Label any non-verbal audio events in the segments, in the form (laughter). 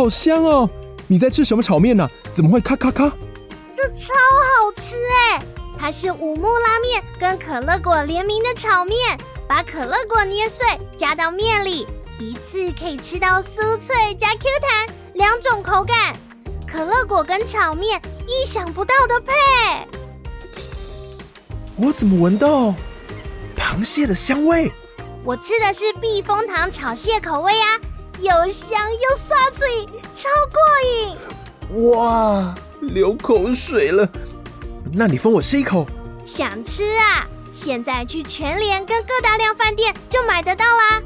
好香哦！你在吃什么炒面呢？怎么会咔咔咔？这超好吃哎！它是五木拉面跟可乐果联名的炒面，把可乐果捏碎加到面里，一次可以吃到酥脆加 Q 弹两种口感。可乐果跟炒面意想不到的配。我怎么闻到螃蟹的香味？我吃的是避风塘炒蟹口味啊，又香又酥脆，超过瘾！哇，流口水了。那你分我吃一口。想吃啊？现在去全联跟各大量饭店就买得到啦。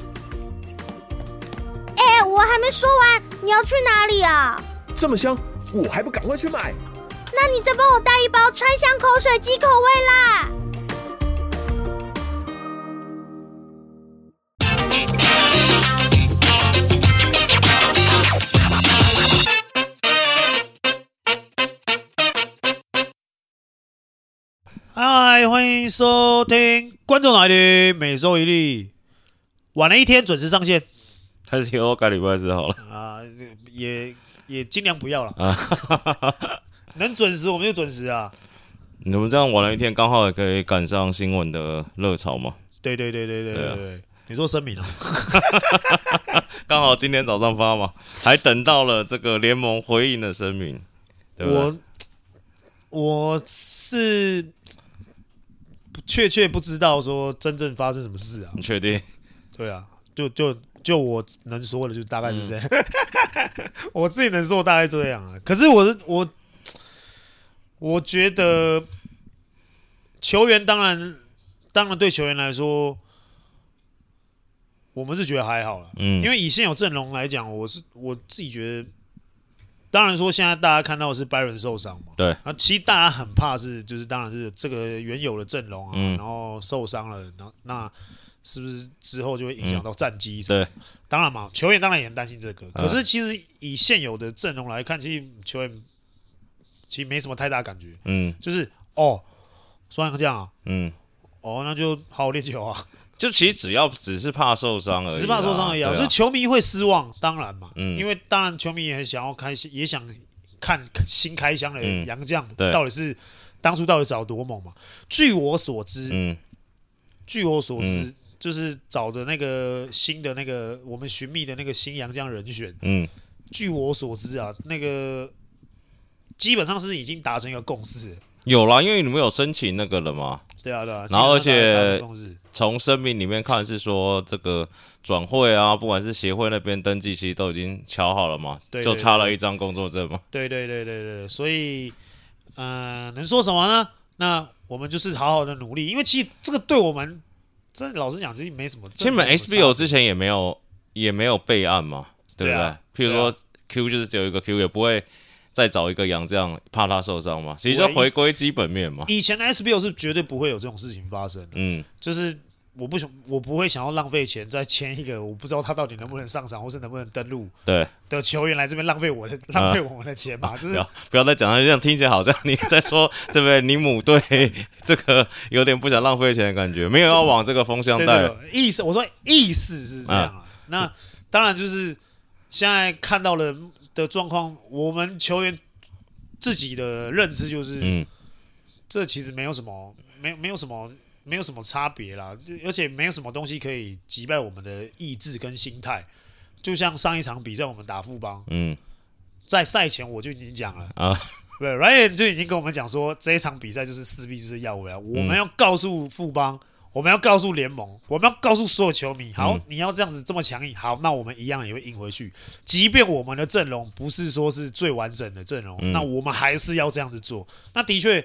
哎，我还没说完，你要去哪里啊？这么香，我还不赶快去买？那你再帮我带一包川香口水鸡口味啦。嗨，欢迎收听观众来的每周一例，晚了一天准时上线，还是以后改礼拜四好了啊，也也尽量不要了啊，(laughs) 能准时我们就准时啊。你们这样晚了一天，刚好也可以赶上新闻的热潮嘛？对对对对对对对，你说声明啊？(laughs) 刚好今天早上发嘛，还等到了这个联盟回应的声明，对不对？我我是。确切不知道说真正发生什么事啊？你确定？对啊，就就就我能说的就大概是这样，嗯、(laughs) 我自己能说大概这样啊。可是我我我觉得球员当然当然对球员来说，我们是觉得还好了，嗯，因为以现有阵容来讲，我是我自己觉得。当然说，现在大家看到的是 Byron 受伤嘛？对。啊，其实大家很怕是，就是当然是这个原有的阵容啊，嗯、然后受伤了，然后那是不是之后就会影响到战绩？对。当然嘛，球员当然也很担心这个。可是其实以现有的阵容来看，其实球员其实没什么太大感觉。嗯。就是哦，虽然这样啊。嗯。哦，那就好好练球啊。就其实只要只是怕受伤而已，只是怕受伤而已。啊，所以球迷会失望，当然嘛，嗯，因为当然球迷也很想要开心，也想看新开箱的杨将到底是当初到底找多猛嘛。据我所知，嗯，据我所知，就是找的那个新的那个我们寻觅的那个新杨将人选，嗯，据我所知啊，那个基本上是已经达成一个共识。有啦，因为你们有申请那个了嘛？对啊，对啊。然后而且从声明里面看是说，这个转会啊，不管是协会那边登记，其实都已经敲好了嘛，对对对对，就差了一张工作证嘛。对对对对对，所以，嗯、呃，能说什么呢？那我们就是好好的努力，因为其实这个对我们，这老实讲，其实没什么。其实我们 SBO 之前也没有也没有备案嘛，对不对？对啊、譬如说 Q 就是只有一个 Q，也不会。再找一个洋将，怕他受伤嘛？其实就回归基本面嘛。以前的 SBL 是绝对不会有这种事情发生。嗯，就是我不想，我不会想要浪费钱再签一个我不知道他到底能不能上场，或是能不能登录对的球员来这边浪费我的浪费我们的钱嘛？(laughs) 就是不要不要再讲了，这样听起来好像你在说对不对？你母队 (laughs) 这个有点不想浪费钱的感觉，没有要往这个风向带。意思我说意思是这样啊。那当然就是现在看到了。的状况，我们球员自己的认知就是，嗯，这其实没有什么，没没有什么，没有什么差别啦，而且没有什么东西可以击败我们的意志跟心态。就像上一场比赛，我们打富邦，嗯，在赛前我就已经讲了啊，对，Ryan 就已经跟我们讲说，这一场比赛就是势必就是要回来，我们要告诉富邦。我们要告诉联盟，我们要告诉所有球迷，好，嗯、你要这样子这么强硬，好，那我们一样也会赢回去。即便我们的阵容不是说是最完整的阵容，嗯、那我们还是要这样子做。那的确，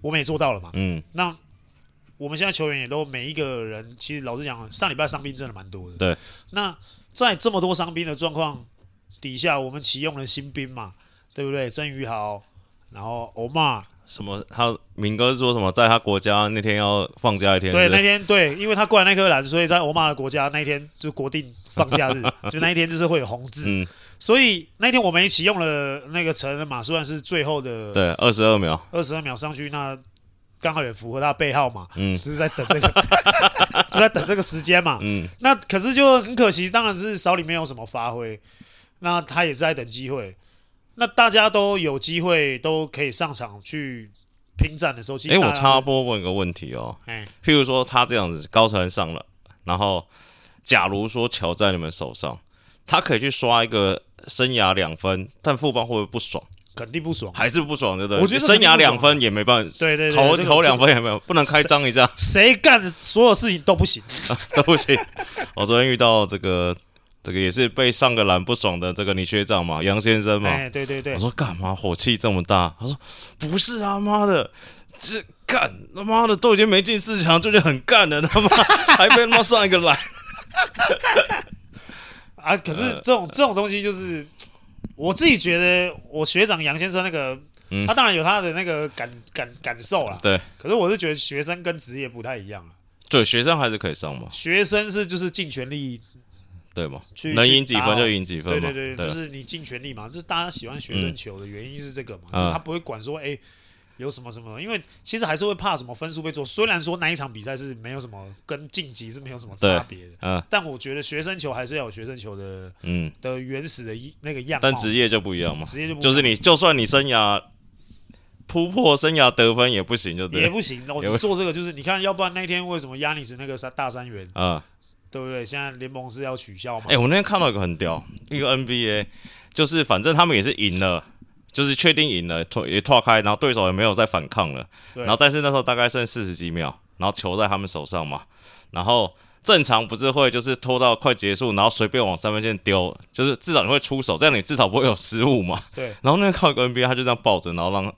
我们也做到了嘛。嗯，那我们现在球员也都每一个人，其实老实讲，上礼拜伤兵真的蛮多的。对。那在这么多伤兵的状况底下，我们启用了新兵嘛，对不对？曾宇豪，然后欧玛。什么？他明哥是说什么？在他国家那天要放假一天？对，那天对，因为他过来那颗蓝，所以在欧玛的国家那一天就国定放假日，(laughs) 就那一天就是会有红字。嗯，所以那天我们一起用了那个陈马，虽然是最后的对二十二秒，二十二秒上去，那刚好也符合他背号嘛。嗯，就是在等这个，(laughs) 就在等这个时间嘛。嗯，那可是就很可惜，当然是少里面有什么发挥。那他也是在等机会。那大家都有机会都可以上场去拼战的时候，哎、欸，我插播问一个问题哦，哎，譬如说他这样子高层上了，然后假如说球在你们手上，他可以去刷一个生涯两分，但副帮会不会不爽？肯定不爽，还是不爽，对不对？我觉得生涯两分也没办法，对对对，投投两分也没有，不能开张一下，谁干所有事情都不行，(laughs) 都不行。我昨天遇到这个。这个也是被上个篮不爽的这个你学长嘛，杨先生嘛。哎，对对对。我说干嘛火气这么大？他说不是啊，妈的，这干他妈的都已经没进四强，就已经很干了，他妈 (laughs) 还被他妈上一个篮。(laughs) 啊，可是这种、呃、这种东西就是我自己觉得，我学长杨先生那个，嗯、他当然有他的那个感感感受啦。对。可是我是觉得学生跟职业不太一样啊。对，学生还是可以上嘛。学生是就是尽全力。对嘛？能赢几分就赢几分嘛。对对对，就是你尽全力嘛。就是大家喜欢学生球的原因是这个嘛？就是他不会管说，哎，有什么什么，因为其实还是会怕什么分数被做。虽然说那一场比赛是没有什么跟晋级是没有什么差别的，但我觉得学生球还是要有学生球的，嗯，的原始的一那个样。但职业就不一样嘛，职业就不就是你，就算你生涯突破生涯得分也不行，就对，也不行。我做这个就是你看，要不然那天为什么亚尼斯那个三大三元啊？对不对？现在联盟是要取消嘛？哎，我那天看到一个很屌，一个 NBA，就是反正他们也是赢了，就是确定赢了，脱也脱开，然后对手也没有再反抗了，对然后但是那时候大概剩四十几秒，然后球在他们手上嘛，然后正常不是会就是拖到快结束，然后随便往三分线丢，就是至少你会出手，这样你至少不会有失误嘛。对。然后那天看到一个 NBA，他就这样抱着，然后让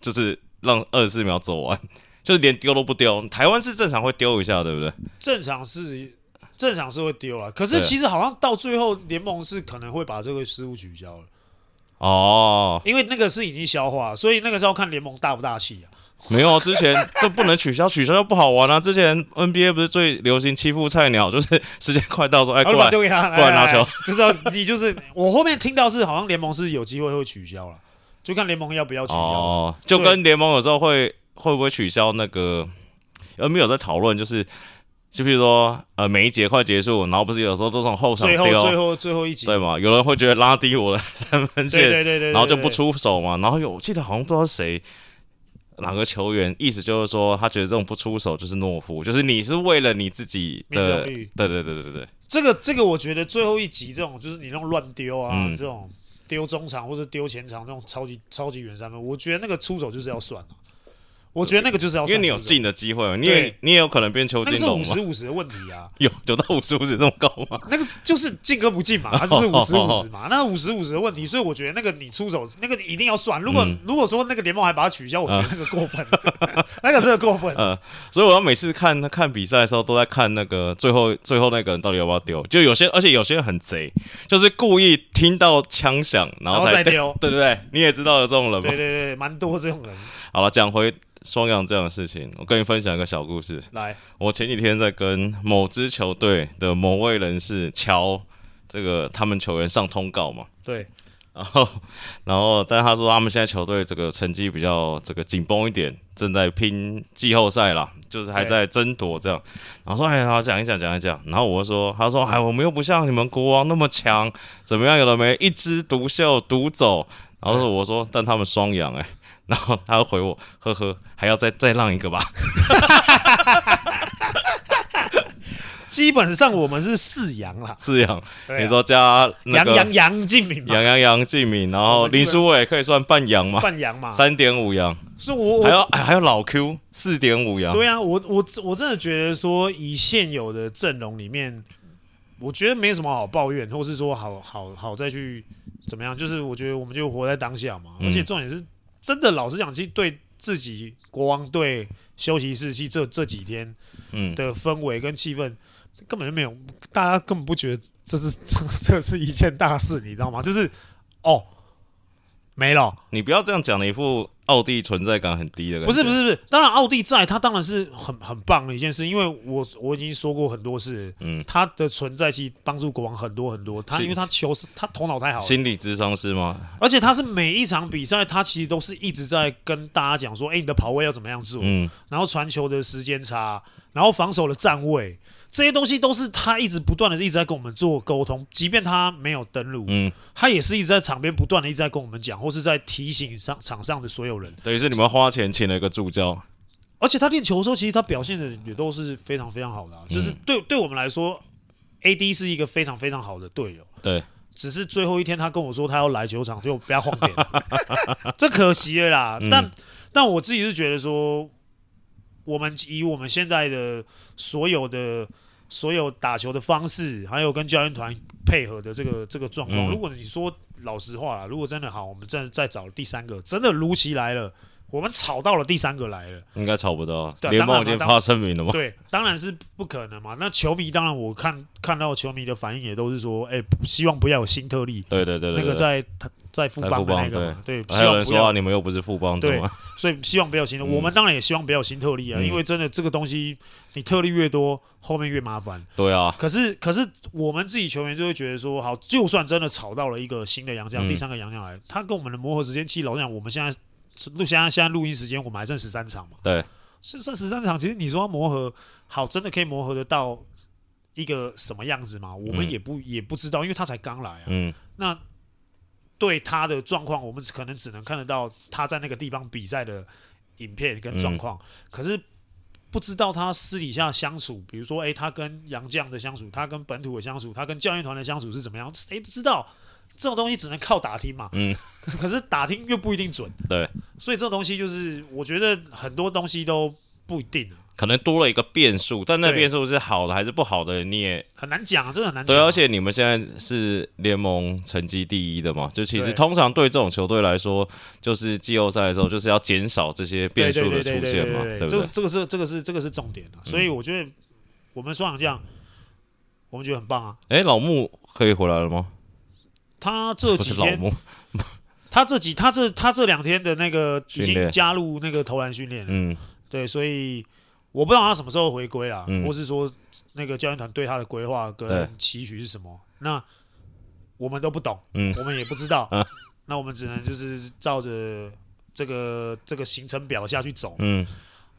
就是让二十四秒走完，(laughs) 就是连丢都不丢。台湾是正常会丢一下，对不对？正常是。正常是会丢了，可是其实好像到最后联盟是可能会把这个失误取消了。哦，因为那个是已经消化，所以那个时候看联盟大不大气啊？没有，之前这不能取消，取消就不好玩了、啊。之前 NBA 不是最流行欺负菜鸟，(laughs) 就是时间快到说，哎，(laughs) 过来丢给他，过来拿球，就是要你就是我后面听到是好像联盟是有机会会取消了，就看联盟要不要取消。哦，就跟联盟有时候会会不会取消那个 NBA 有在讨论，就是。就比如说，呃，每一节快结束，然后不是有时候都从后场丢，最后最后最后一节，对嘛？有人会觉得拉低我的 (laughs) 三分线，对对对，对，对，然后就不出手嘛。然后有，我记得好像不知道谁哪个球员，意思就是说，他觉得这种不出手就是懦夫，就是你是为了你自己的，对对对对对对。这个这个，我觉得最后一集这种，就是你那种乱丢啊，嗯、这种丢中场或者丢前场那种超级超级远三分，我觉得那个出手就是要算了。我觉得那个就是要，因为你有进的机会，你也你也有可能变球进。那是五十五十的问题啊，(laughs) 有九到五十五十这么高吗？那个就是进跟不进嘛，(laughs) 它就是五十五十嘛。那五十五十的问题，所以我觉得那个你出手那个一定要算。如果如果说那个联盟还把它取消，我觉得那个过分，(laughs) 那个真的过分。嗯，所以我要每次看看比赛的时候，都在看那个最后最后那个人到底要不要丢。就有些而且有些人很贼，就是故意听到枪响然后再丢，对对对，你也知道有这种人吗？对对对，蛮多这种人。好了，讲回。双阳这样的事情，我跟你分享一个小故事。来，我前几天在跟某支球队的某位人士敲这个他们球员上通告嘛。对。然后，(laughs) 然后，但是他说他们现在球队这个成绩比较这个紧绷一点，正在拼季后赛啦，就是还在争夺这样。然后说，哎，好，讲一讲，讲一讲。然后我就说，他说，哎，我们又不像你们国王那么强，怎么样？有的没一枝独秀独走。然后说，我说，但他们双阳，哎。然后他回我，呵呵，还要再再让一个吧。(laughs) 基本上我们是四羊啦，四阳。你说加杨杨杨敬敏，杨杨杨敬敏，然后林书伟可以算半羊嘛？半羊嘛，三点五羊。是我还有还有老 Q 四点五羊。对啊，我我我真的觉得说，以现有的阵容里面，我觉得没什么好抱怨，或是说好好好再去怎么样。就是我觉得我们就活在当下嘛，而且重点是。真的，老实讲，其实对自己国王队休息室期这这几天的氛围跟气氛，根本就没有，大家根本不觉得这是这 (laughs) 这是一件大事，你知道吗？就是哦，没了。你不要这样讲的一副。奥地存在感很低的感觉，不是不是不是，当然奥地在，他当然是很很棒的一件事，因为我我已经说过很多次，嗯，他的存在其实帮助国王很多很多，他因为他球是他头脑太好，心理咨商是吗？而且他是每一场比赛，他其实都是一直在跟大家讲说，哎，你的跑位要怎么样做，嗯，然后传球的时间差，然后防守的站位。这些东西都是他一直不断的一直在跟我们做沟通，即便他没有登录，嗯，他也是一直在场边不断的一直在跟我们讲，或是在提醒上场上的所有人。等于是你们花钱请了一个助教，而且他练球的时候，其实他表现的也都是非常非常好的、啊，就是对对我们来说，AD 是一个非常非常好的队友。对，只是最后一天他跟我说他要来球场，就不要晃点，(laughs) 这可惜了啦。嗯、但但我自己是觉得说，我们以我们现在的所有的。所有打球的方式，还有跟教练团配合的这个这个状况，嗯、如果你说老实话啦，如果真的好，我们再再找第三个，真的卢奇来了，我们吵到了第三个来了，应该吵不到，联盟已经发声明了吗？对，当然是不可能嘛。那球迷当然我看看到球迷的反应也都是说，哎、欸，希望不要有新特例。对对对，对，那个在他。在富邦的那个嘛，对，还有人说啊，你们又不是富邦，对，所以希望不要新的。我们当然也希望不要新特例啊，因为真的这个东西，你特例越多，后面越麻烦。对啊。可是，可是我们自己球员就会觉得说，好，就算真的炒到了一个新的洋将，第三个洋将来，他跟我们的磨合时间，其实老实讲，我们现在录现在现在录音时间，我们还剩十三场嘛。对。剩剩十三场，其实你说要磨合好，真的可以磨合得到一个什么样子吗？我们也不也不知道，因为他才刚来啊。嗯。那。对他的状况，我们可能只能看得到他在那个地方比赛的影片跟状况，嗯、可是不知道他私底下相处，比如说，哎，他跟杨绛的相处，他跟本土的相处，他跟教练团的相处是怎么样？谁知道？这种东西只能靠打听嘛。嗯。可是打听又不一定准。对。所以这种东西就是，我觉得很多东西都不一定啊。可能多了一个变数，但那变数是好的还是不好的，你也很难讲，真的很难讲。对，而且你们现在是联盟成绩第一的嘛，就其实通常对这种球队来说，就是季后赛的时候就是要减少这些变数的出现嘛，对不对？这这个是这个是这个是重点啊，所以我觉得我们双这样，我们觉得很棒啊。哎，老穆可以回来了吗？他这几天，(laughs) (laughs) 他这几他这他这两天的那个已经加入那个投篮训练了，嗯，对，所以。我不知道他什么时候回归啊，嗯、或是说那个教练团对他的规划跟期许是什么？那我们都不懂，嗯、我们也不知道。(laughs) 啊、那我们只能就是照着这个这个行程表下去走。嗯，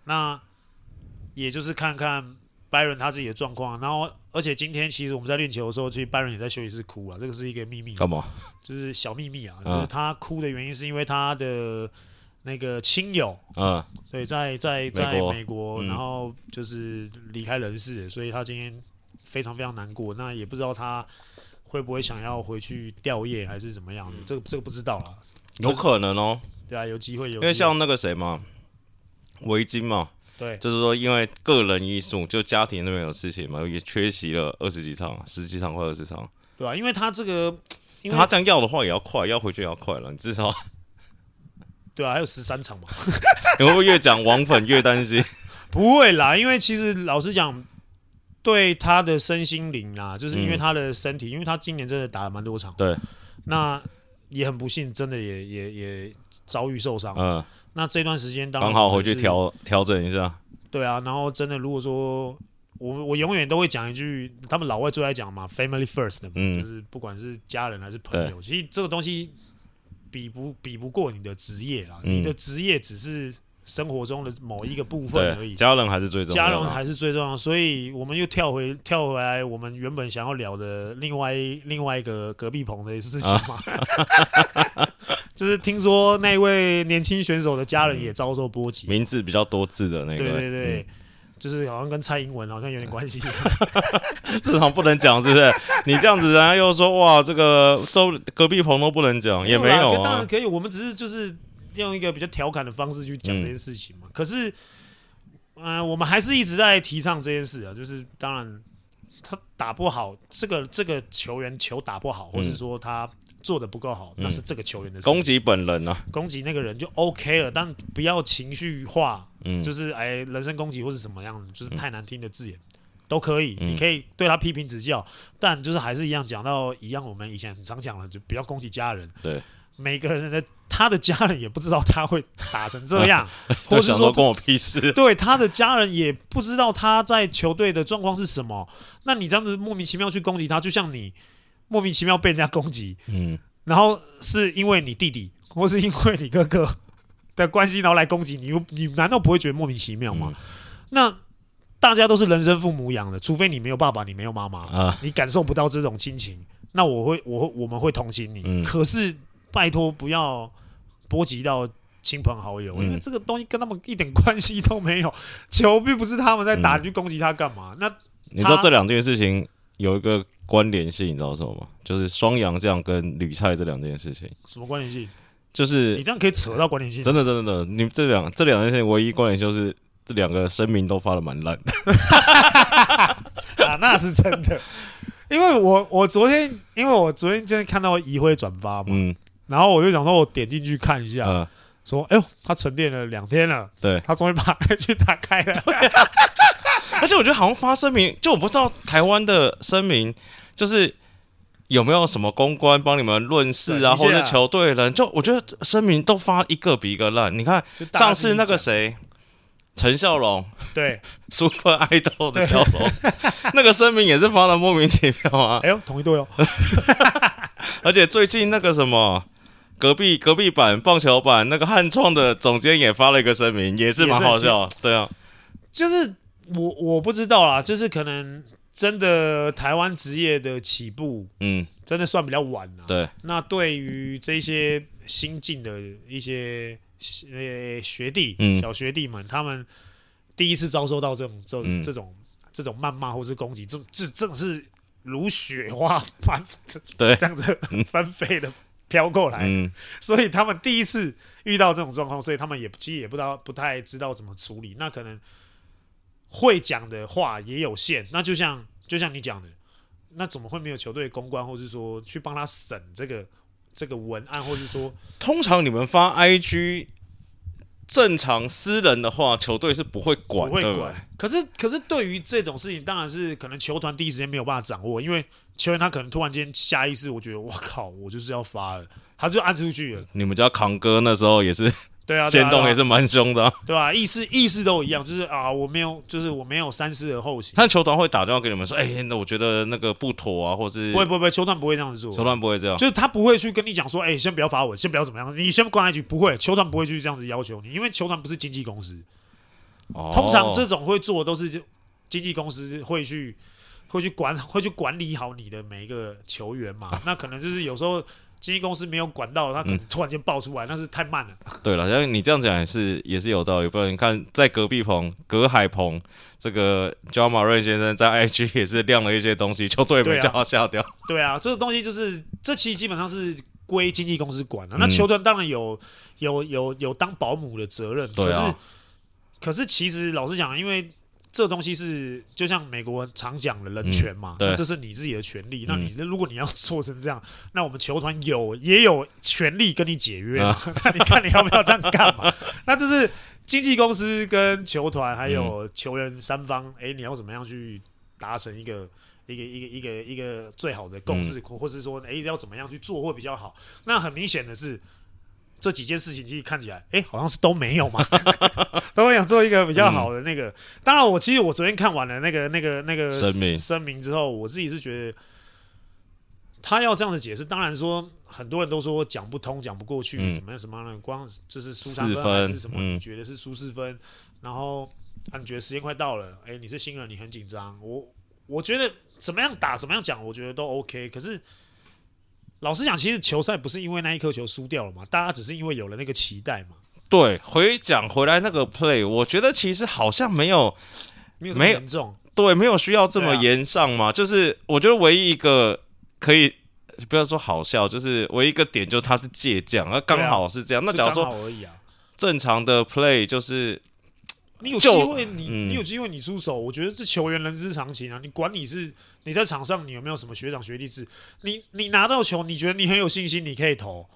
那也就是看看 Byron 他自己的状况。然后，而且今天其实我们在练球的时候，其实 Byron 也在休息室哭了。这个是一个秘密，干嘛？就是小秘密啊。就是他哭的原因是因为他的。那个亲友，嗯，对，在在在美国，然后就是离开人世，所以他今天非常非常难过。那也不知道他会不会想要回去吊唁，还是怎么样的？嗯、这个这个不知道了，有可能哦。对啊，有机会有。因为像那个谁嘛，围巾嘛，对，就是说因为个人因素，就家庭那边有事情嘛，也缺席了二十几场，十几场或二十场，对啊，因为他这个，他这样要的话也要快，要回去也要快了，你至少。对啊，还有十三场嘛。(laughs) 你会不会越讲王粉越担心？(laughs) 不会啦，因为其实老实讲，对他的身心灵啊，就是因为他的身体，嗯、因为他今年真的打了蛮多场。对。那也很不幸，真的也也也遭遇受伤。嗯。那这段时间当然刚好回去调调整一下。对啊，然后真的如果说我我永远都会讲一句，他们老外最爱讲嘛，family first，嗯，就是不管是家人还是朋友，其实这个东西。比不比不过你的职业啦，嗯、你的职业只是生活中的某一个部分而已。家人还是最重要，家人还是最重要。所以我们又跳回跳回来，我们原本想要聊的另外另外一个隔壁棚的事情嘛，啊、(laughs) 就是听说那位年轻选手的家人也遭受波及，名字比较多字的那个，对对对。嗯就是好像跟蔡英文好像有点关系，(laughs) (laughs) 至少不能讲，是不是？你这样子，人家又说哇，这个都隔壁棚都不能讲，也没有啊。当然可以，我们只是就是用一个比较调侃的方式去讲这件事情嘛。嗯、可是，嗯、呃，我们还是一直在提倡这件事啊。就是当然，他打不好，这个这个球员球打不好，或是说他做的不够好，嗯、那是这个球员的事。攻击本人啊，攻击那个人就 OK 了，但不要情绪化。嗯，就是哎，人身攻击或是什么样的，就是太难听的字眼，嗯、都可以，嗯、你可以对他批评指教，但就是还是一样讲到一样，我们以前很常讲的，就不要攻击家人。对，每个人的他的家人也不知道他会打成这样，(laughs) 或是说关我屁事。(laughs) 对，他的家人也不知道他在球队的状况是什么，那你这样子莫名其妙去攻击他，就像你莫名其妙被人家攻击，嗯，然后是因为你弟弟或是因为你哥哥的关系，然后来攻击你，你难道不会觉得莫名其妙吗？嗯、那大家都是人生父母养的，除非你没有爸爸，你没有妈妈，啊你感受不到这种亲情，那我会，我会，我们会同情你。嗯可是拜托不要波及到亲朋好友，嗯因为这个东西跟他们一点关系都没有。球并不是他们在打，嗯你去攻击他干嘛？那你知道这两件事情有一个关联性，你知道什么吗？就是双阳将跟吕菜这两件事情，什么关联性？就是你这样可以扯到关联性。真的真的真的，你们这两这两件事情唯一关联就是这两个声明都发的蛮烂的。(laughs) 啊，那是真的。因为我我昨天，因为我昨天真的看到怡辉转发嘛，嗯然后我就想说，我点进去看一下，嗯，说，哎呦，他沉淀了两天了，对。他终于把 IG 打开了。(laughs) 而且我觉得好像发声明，就我不知道台湾的声明就是有没有什么公关帮你们论事啊，或者球队人，就我觉得声明都发一个比一个烂。你看上次那个谁，陈孝龙对，(laughs) Super Idol 的孝龙，(laughs) 那个声明也是发的莫名其妙啊。哎呦，同一队哦。(laughs) 而且最近那个什么。隔壁隔壁版棒球版那个汉创的总监也发了一个声明，也是蛮好笑。对啊，就是我我不知道啦，就是可能真的台湾职业的起步嗯，真的算比较晚了。对，那对于这些新进的一些呃学弟、嗯小学弟们，他们第一次遭受到这种这嗯这种这种谩骂或是攻击，这这正是如雪花般 (laughs) 对这样子翻飞的飘过来。嗯，所以他们第一次遇到这种状况，所以他们也其实也不知道不太知道怎么处理。那可能会讲的话也有限。那就像就像你讲的，那怎么会没有球队公关，或是说去帮他审这个这个文案，或是说通常你们发 IG 正常私人的话，球队是不会管，不会对不对管？可是可是对于这种事情，当然是可能球团第一时间没有办法掌握，因为球员他可能突然间下意识，我觉得我靠，我就是要发了，他就按出去了。你们家康哥那时候也是对啊，对啊先动也是蛮凶的啊、对吧、意思意思都一样，就是啊，我没有，就是我没有三思而后行。但球团会打电话给你们说，哎、那我觉得那个不妥啊，或是不会不会不会，球团不会这样子做。球团不会这样，就是他不会去跟你讲说，哎、先不要罚我，先不要怎么样，你先关一局。不会，球团不会去这样子要求你，因为球团不是经纪公司。哦通常这种会做的都是经纪公司会去会去管会去管理好你的每一个球员嘛。(laughs) 那可能就是有时候经纪公司没有管到，他可能突然间爆出来，那是太慢了。对了，像你这样讲也是也是有道理。不然你看，在隔壁棚隔海棚，这个 John Marin 先生在 IG (laughs) 也是亮了一些东西，球队没叫他下掉。对啊，这个东西就是这期基本上是归经纪公司管的。那嗯球团当然有有有有当保姆的责任，可是对啊，可是其实老实讲，因为这东西是就像美国人常讲的人权嘛，嗯对那这是你自己的权利。那嗯你如果你要做成这样，那我们球团有也有权利跟你解约嘛。(laughs) 那你看你要不要这样干嘛？(laughs) 那就是经纪公司跟球团还有球员三方，哎、你要怎么样去达成一个？一个一个一个一个最好的共识，或或是说，哎，要怎么样去做会比较好？那很明显的是，这几件事情其实看起来，哎，好像是都没有嘛，(laughs) 都想做一个比较好的那个。当然，我其实我昨天看完了那个那个那个声明声明之后，我自己是觉得他要这样的解释，当然说很多人都说讲不通、讲不过去，嗯怎么样什么样的，光就是输三分还是什么？嗯你觉得是输四分？然后啊，你觉得时间快到了，哎，你是新人，你很紧张，我我觉得怎么样打，怎么样讲，我觉得都 OK。可是老实讲，其实球赛不是因为那一颗球输掉了嘛，大家只是因为有了那个期待嘛，对，回讲回来那个 play，我觉得其实好像没有没有没有严重。对，没有需要这么严上嘛。就是我觉得唯一一个可以不要说好笑，就是唯一一个点就是他是借将，那刚好是这样。那假如说正常的 play 就是你有机会你，嗯你有机会你出手，我觉得是球员人之常情啊。你管你是你在场上你有没有什么学长学弟制，你你拿到球，你觉得你很有信心，你可以投，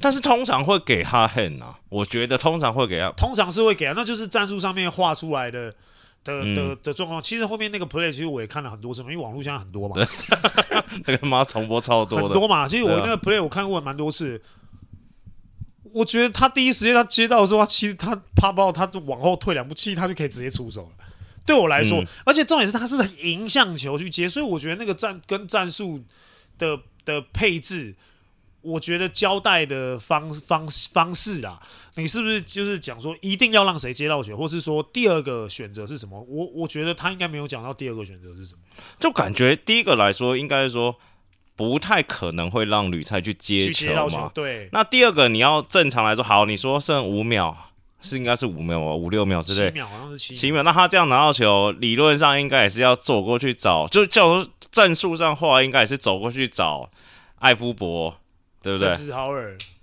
但是通常会给他 hand 啊，我觉得通常会给他。通常是会给啊，那就是战术上面画出来的。的嗯的的状况，其实后面那个 play 其实我也看了很多次嘛，因为网络现在很多嘛，(laughs) 那个妈重播超多的，很多嘛。其实我那个 play 我看过蛮多次，我觉得他第一时间他接到的时候，他其实他怕爆，他就往后退两步，其实他就可以直接出手了。对我来说，嗯而且重点是他是迎向球去接，所以我觉得那个战跟战术的的配置，我觉得交代的方方方式啊，你是不是就是讲说一定要让谁接到球，或是说第二个选择是什么？我我觉得他应该没有讲到第二个选择是什么，就感觉第一个来说应该是说不太可能会让吕菜去接球嘛。球对。那第二个你要正常来说，好，你说剩五秒，是应该是五秒哦，五六秒之类。七秒好像是七秒。七秒，那他这样拿到球，理论上应该也是要走过去找，就叫战术上话，应该也是走过去找艾夫伯。对不对？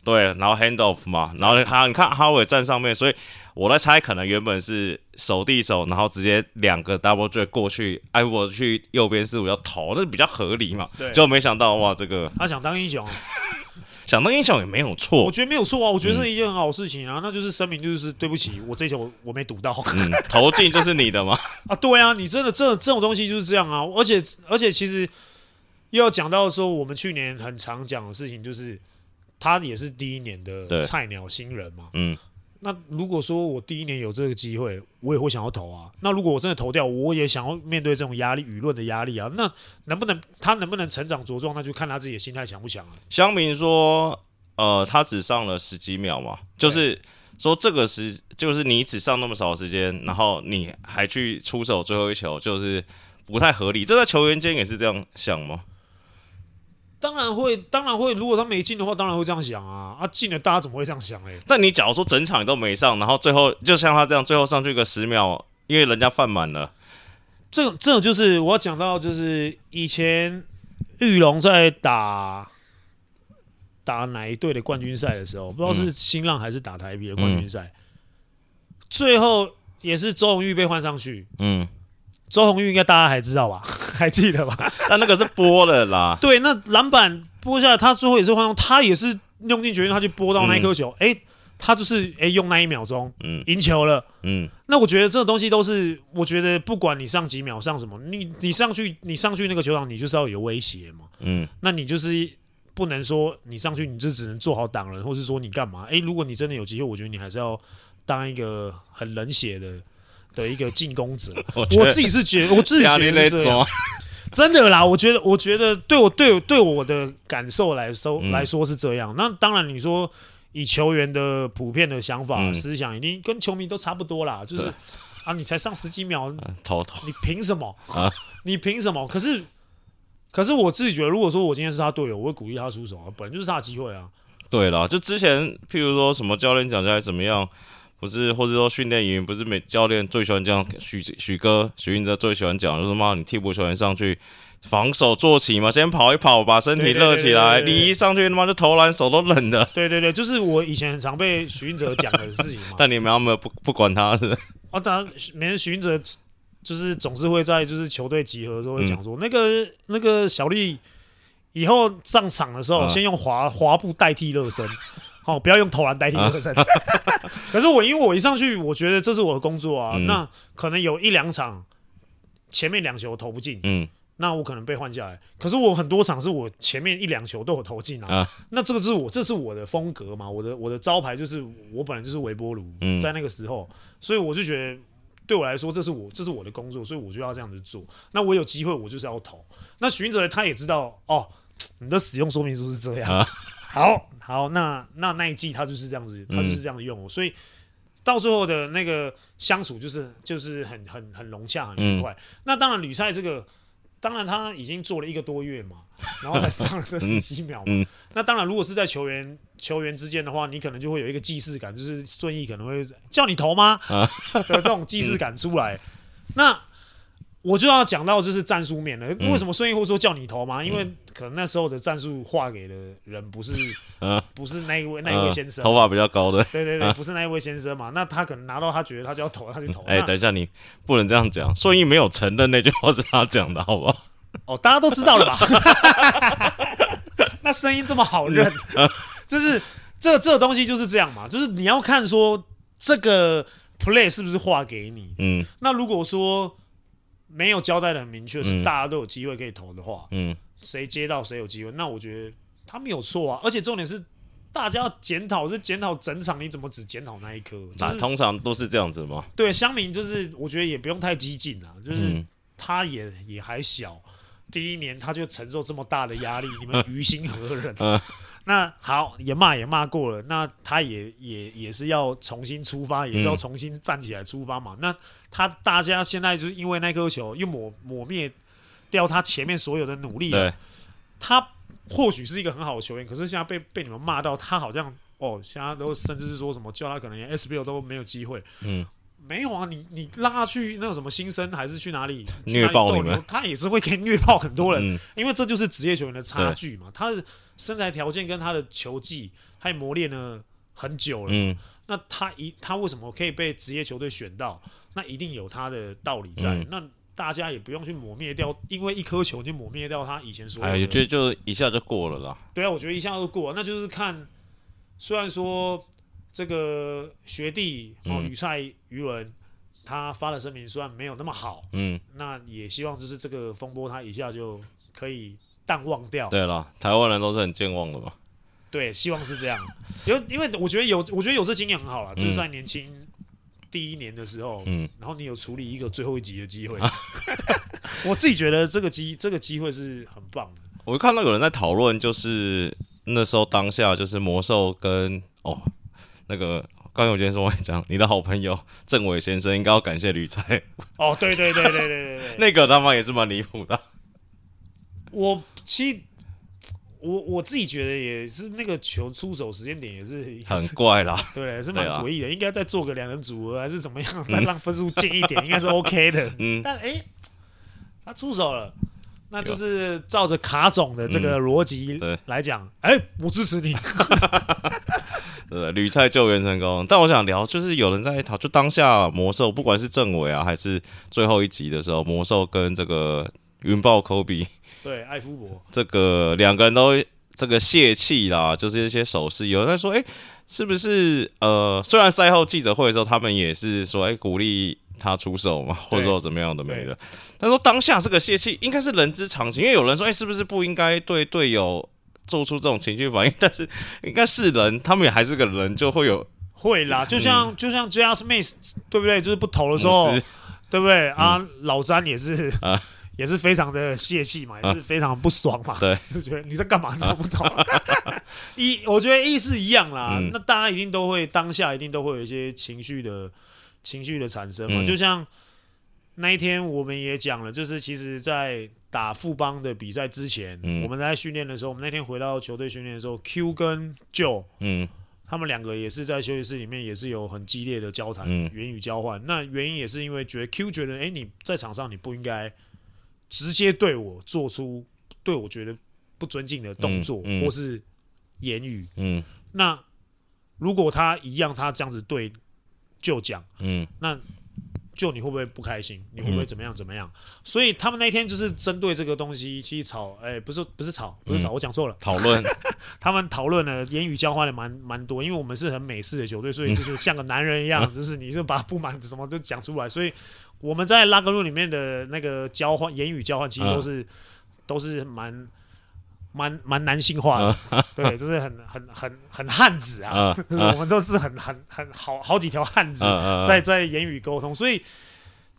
对，然后 hand off 嘛，然后他你看哈维站上面，所以我在猜，可能原本是手递手，然后直接两个 double drag 过去，哎，我去右边四五要投，那是比较合理嘛。对，就没想到哇，这个他想当英雄，(laughs) 想当英雄也没有错，我觉得没有错啊，我觉得是一件很好的事情啊，嗯、那就是声明，就是对不起，我这球我没赌到，嗯、投进就是你的嘛。(laughs) 啊，对啊，你真的这这种东西就是这样啊，而且而且其实。又要讲到说，我们去年很常讲的事情，就是他也是第一年的菜鸟新人嘛。嗯。那如果说我第一年有这个机会，我也会想要投啊。那如果我真的投掉，我也想要面对这种压力、舆论的压力啊。那能不能他能不能成长茁壮，那就看他自己的心态强不强了。乡民说，呃，他只上了十几秒嘛，就是说这个时，就是你只上那么少时间，然后你还去出手最后一球，就是不太合理。这在球员间也是这样想吗？当然会，当然会。如果他没进的话，当然会这样想啊。啊，进了，大家怎么会这样想嘞？但你假如说整场都没上，然后最后就像他这样，最后上去个十秒，因为人家犯满了。这这种就是我要讲到，就是以前玉龙在打打哪一队的冠军赛的时候，不知道是新浪还是打台啤的冠军赛，嗯、最后也是周鸿玉被换上去。嗯。周鸿祎应该大家还知道吧？(laughs) 还记得吧？(laughs) 但那个是拨了啦。对，那篮板拨下来，他最后也是换用，他也是用尽全力，他去拨到那一颗球。哎、嗯欸，他就是哎、欸、用那一秒钟，嗯，赢球了。嗯，那我觉得这个东西都是，我觉得不管你上几秒上什么，你你上去你上去那个球场，你就是要有威胁嘛。嗯，那你就是不能说你上去你就只能做好挡人，或是说你干嘛？哎、欸，如果你真的有机会，我觉得你还是要当一个很冷血的。的一个进攻者，(laughs) 我，我自己是觉得，我自己觉得是这样，(laughs) 真的啦。我觉得，我觉得对我对对我的感受来说来说是这样。那当然，你说以球员的普遍的想法思想，一定跟球迷都差不多啦。就是啊，你才上十几秒，(laughs) 投投，你凭什么啊？你凭什么？可是可是我自己觉得，如果说我今天是他队友，我会鼓励他出手啊，本来就是他的机会啊。对啦，就之前譬如说什么教练讲下来怎么样。不是，或者说训练营不是每教练最喜欢这样，许许哥许云哲最喜欢讲，就是妈，你替补球员上去防守做起嘛，先跑一跑，把身体热起来。你一上去他妈就投篮，手都冷的。(laughs) 对对对，就是我以前很常被许运哲讲的事情嘛。但你们有没有不不管他是？(laughs) 啊，当然，每次许运哲就是总是会在就是球队集合的时候会讲说，嗯、那个那个小丽以后上场的时候，先用滑滑步代替热身。哦，不要用投篮代替热身。(laughs) 可是我因为我一上去，我觉得这是我的工作啊。嗯、那可能有一两场前面两球投不进，嗯，那我可能被换下来。可是我很多场是我前面一两球都有投进啊。啊那这个就是我，这是我的风格嘛。我的我的招牌就是我本来就是微波炉，嗯、在那个时候，所以我就觉得对我来说，这是我这是我的工作，所以我就要这样子做。那我有机会，我就是要投。那寻哲他也知道哦，你的使用说明书是这样。啊 (laughs) 好好，那那那一季他就是这样子，他就是这样子用，嗯、所以到最后的那个相处就是就是很很很融洽，很愉快。嗯、那当然，吕赛这个，当然他已经做了一个多月嘛，然后才上了这十几秒嘛。那当然，如果是在球员球员之间的话，你可能就会有一个既视感，就是顺义可能会叫你投吗？啊、(laughs) 的这种既视感出来。嗯、那我就要讲到就是战术面了。为什么顺义会说叫你投吗？因为可能那时候的战术画给的人不是，(laughs) 不是那一位那一位先生，头发比较高的。对对对，不是那一位先生嘛？那他可能拿到他觉得他就要投，他就投。哎，等一下，你不能这样讲。顺义没有承认那句话是他讲的，好不好？哦，大家都知道了吧？(laughs) 那声音这么好认，就是这这东西就是这样嘛。就是你要看说这个 play 是不是画给你。嗯，那如果说。没有交代的很明确，是大家都有机会可以投的话，嗯，谁接到谁有机会，那我觉得他没有错啊。而且重点是，大家要检讨是检讨整场，你怎么只检讨那一颗？就是、那通常都是这样子吗？对，乡民就是我觉得也不用太激进啊，就是他也也还小，第一年他就承受这么大的压力，(laughs) 你们于心何忍？那好，也骂也骂过了，那他也也也是要重新出发，也是要重新站起来出发嘛。嗯、那他大家现在就是因为那颗球又抹抹灭掉他前面所有的努力了。他或许是一个很好的球员，可是现在被被你们骂到，他好像哦，现在都甚至是说什么叫他可能连 SBL 都没有机会。嗯，没有啊，你你拉他去那个什么新生还是去哪里虐爆你们，他也是会给虐爆很多人，嗯、因为这就是职业球员的差距嘛。他的。身材条件跟他的球技，他也磨练了很久了。嗯，那他一他为什么可以被职业球队选到？那一定有他的道理在。嗯、那大家也不用去抹灭掉，因为一颗球就抹灭掉他以前所有的。哎，觉得就一下就过了啦。对啊，我觉得一下就过了。那就是看，虽然说这个学弟哦，吕赛于伦他发的声明虽然没有那么好，嗯，那也希望就是这个风波他一下就可以。淡忘掉。对了，台湾人都是很健忘的嘛。对，希望是这样。因为因为我觉得有，我觉得有这经验很好了，嗯、就是在年轻第一年的时候，嗯，然后你有处理一个最后一集的机会，啊、(laughs) 我自己觉得这个机这个机会是很棒的。我看到有人在讨论，就是那时候当下就是魔兽跟哦那个刚才我今天说我讲你的好朋友郑伟先生应该要感谢吕才。哦，对对对对对对对，(laughs) 那个他妈也是蛮离谱的。我。其实我我自己觉得也是，那个球出手时间点也是，很怪啦，对，是蛮诡异的。啊、应该再做个两人组合还是怎么样，再让分数近一点，应该是 OK 的。嗯，但哎、欸，他出手了，那就是照着卡总的这个逻辑来讲，哎、嗯欸，我支持你。(laughs) 对，屡菜救援成功。但我想聊，就是有人在讨，就当下魔兽，不管是政委啊，还是最后一集的时候，魔兽跟这个云豹科比。对，艾夫伯这个两个人都这个泄气啦，就是一些手势。有人在说，哎，是不是呃，虽然赛后记者会的时候，他们也是说，哎，鼓励他出手嘛，或者说怎么样的没的。他说当下这个泄气应该是人之常情，因为有人说，哎，是不是不应该对队友做出这种情绪反应？但是应该是人，他们也还是个人，就会有会啦，就像、嗯、就像 J.R. Smith 对不对？就是不投的时候，嗯、对不对？啊，嗯、老詹也是啊。也是非常的泄气嘛，也是非常不爽嘛，啊、对，(laughs) 就觉得你在干嘛，找不懂。(laughs) 一，我觉得意思一样啦。嗯、那大家一定都会当下一定都会有一些情绪的情绪的产生嘛。嗯、就像那一天我们也讲了，就是其实，在打富邦的比赛之前，嗯、我们在训练的时候，我们那天回到球队训练的时候，Q 跟 Joe，嗯，他们两个也是在休息室里面也是有很激烈的交谈，嗯、言语交换。那原因也是因为觉得 Q 觉得，哎、欸，你在场上你不应该。直接对我做出对我觉得不尊敬的动作，嗯嗯、或是言语，嗯，那如果他一样，他这样子对就讲，嗯，那就你会不会不开心？你会不会怎么样怎么样？嗯、所以他们那天就是针对这个东西去吵，哎、欸，不是不是吵，不是吵，嗯、我讲错了，讨论论，(laughs) 他们讨论了言语交换的蛮蛮多，因为我们是很美式的球队，所以就是像个男人一样，嗯、(laughs) 就是你就把不满什么都讲出来，所以。我们在拉格路里面的那个交换言语交换，其实都是、嗯、都是蛮蛮蛮男性化的，嗯、对，就是很很很很汉子啊，嗯、就是 (laughs) 我们都是很很很好好几条汉子在在言语沟通，所以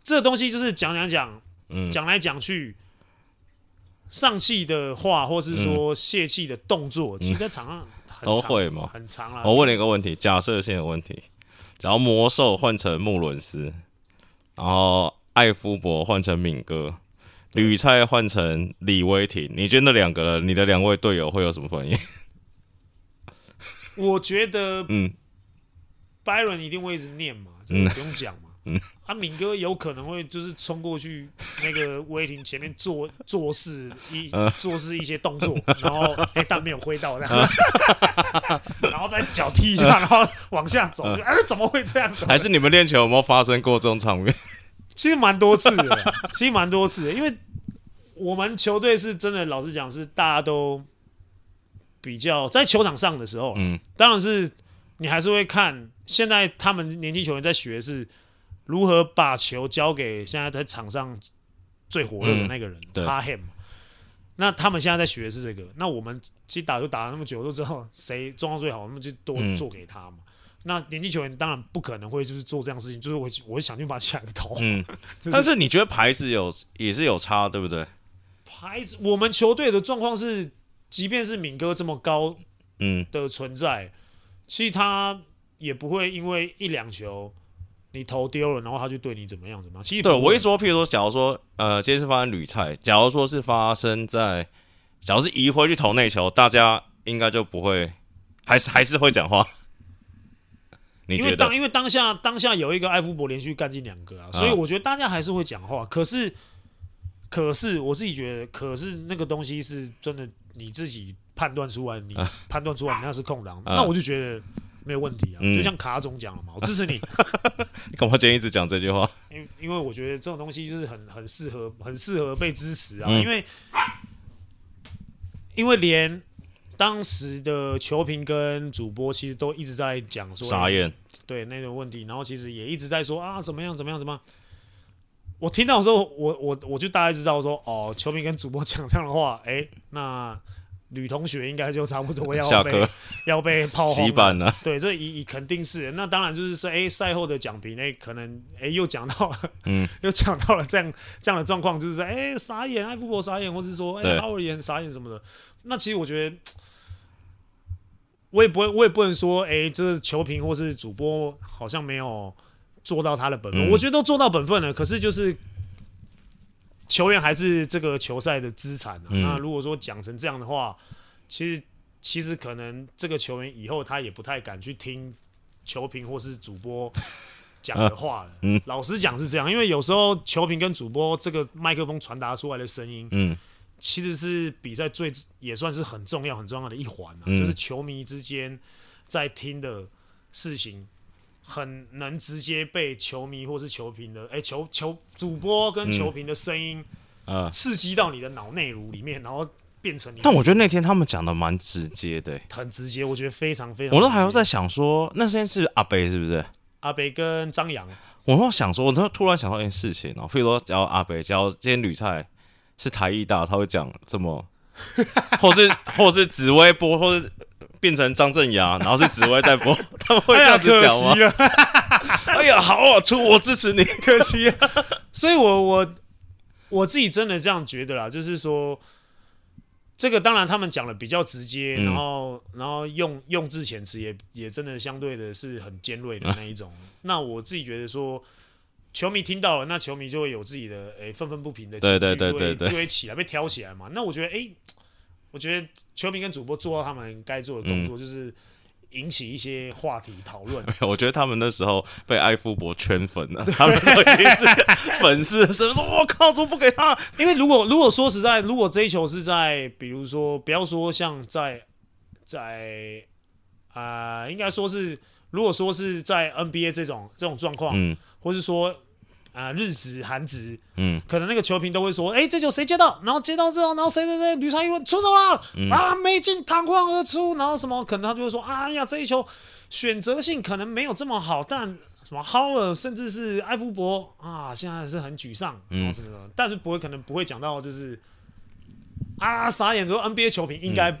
这个东西就是讲讲讲，嗯、讲来讲去，上气的话，或是说泄气的动作，嗯、其实在场上都会嘛，很长了。我问你一个问题，假设性的问题，只要魔兽换成穆伦斯。然后艾夫伯换成敏哥，吕菜换成李威霆，你觉得那两个人，你的两位队友会有什么反应？(laughs) 我觉得，嗯，Byron 一定会一直念嘛，这个不用讲嘛。(laughs) 嗯，啊，敏哥有可能会就是冲过去那个威霆前面做 (laughs) 做事一做事一些动作，然后哎但没有挥到，然后然后再脚踢一下，然后往下走，哎怎么会这样？还是你们练球有没有发生过这种场面？其实蛮多次的，(laughs) 其实蛮多次的，因为我们球队是真的，老实讲是大家都比较在球场上的时候，嗯，当然是你还是会看现在他们年轻球员在学是。如何把球交给现在在场上最火热的那个人，哈 him？那他们现在在学的是这个。那我们其实打就打了那么久，都知道谁状况最好，那么就多做给他嘛。嗯、那年轻球员当然不可能会就是做这样的事情，就是我我会想尽办法抢个头。嗯，(laughs) 但是你觉得牌子有也是有差，对不对？牌子，我们球队的状况是，即便是敏哥这么高嗯的存在，嗯、其实他也不会因为一两球你投丢了，然后他就对你怎么样怎么样。其实对我一说，譬如说，假如说呃，今天是发生屡菜，假如说是发生在，假如是移回去投内球，大家应该就不会，还是还是会讲话。你觉得？因为当因为当下当下有一个艾夫伯连续干进两个啊，所以我觉得大家还是会讲话。可是。可是我自己觉得，可是那个东西是真的，你自己判断出来，你判断出来你那是空档，那我就觉得没有问题啊。就像卡总讲了嘛，我支持你。(laughs) 你干嘛今天一直讲这句话？(laughs) 因因为我觉得这种东西就是很很适合，很适合被支持啊。因为因为连当时的球评跟主播其实都一直在讲说傻眼，对那种问题，然后其实也一直在说啊怎么样怎么样怎么样。我听到的时候，我我我就大概知道说，哦，球迷跟主播 (laughs) 讲这样的话，哎、欸，那女同学应该就差不多要被课要被炮轰了。对，这一肯定是。那当然就是说，哎、欸，赛后的讲评，哎，可能哎、欸、又讲到了，嗯，(laughs) 又讲到了这样这样的状况，就是哎、欸、傻眼，艾夫伯傻眼，或是说哎哈尔也很傻眼什么的。那其实我觉得，我也不会，我也不能说，哎、欸，这球评或是主播好像没有。做到他的本分，嗯、我觉得都做到本分了。可是就是球员还是这个球赛的资产、啊嗯、那如果说讲成这样的话，其实其实可能这个球员以后他也不太敢去听球评或是主播讲的话了。啊 (laughs) 嗯、老实讲是这样，因为有时候球评跟主播这个麦克风传达出来的声音，嗯，其实是比赛最也算是很重要很重要的一环、啊嗯、就是球迷之间在听的事情。很能直接被球迷或是球评的，哎、欸，球球主播跟球评的声音，呃，刺激到你的脑内颅里面，然后变成你。但我觉得那天他们讲的蛮直接的、欸，很直接，我觉得非常非常。我都还要在想说，那现在是阿北是不是？阿北跟张扬。我都想说，我都突然想到一件事情哦、喔，譬如说，只要阿北，只要今天旅菜是台艺大，他会讲这么，(laughs) 或是或是紫薇波，或是。变成张镇衙，然后是紫薇在播，(laughs) 他们会这样子讲吗？哎呀，(laughs) 好啊，出我支持你，可惜啊。所以我我我自己真的这样觉得啦，就是说，这个当然他们讲的比较直接，然后然后用用字遣词也也真的相对的是很尖锐的那一种。那我自己觉得说，球迷听到了，那球迷就会有自己的诶愤愤不平的情绪，对对对对，就会起来被挑起来嘛。那我觉得诶。我觉得球迷跟主播做到他们该做的工作，就是引起一些话题讨论。(laughs) 嗯、我觉得他们那时候被艾夫伯圈粉了，(laughs) 他们都已经是粉丝，是不是？我靠，怎么不给他？因为如果如果说实在，如果这一球是在，比如说，不要说像在在啊、呃，应该说是，如果说是在 NBA 这种这种状况，嗯，或是说。啊，日职、韩职，嗯，可能那个球评都会说，哎、欸，这球谁接到？然后接到之后，然后谁谁谁，吕长一出手了，嗯、啊，没进，弹框而出，然后什么？可能他就会说，哎呀，这一球选择性可能没有这么好，但什么哈尔甚至是埃夫伯啊，现在是很沮丧，然后什么的，嗯、但是不会，可能不会讲到就是啊傻眼，说 NBA 球评应该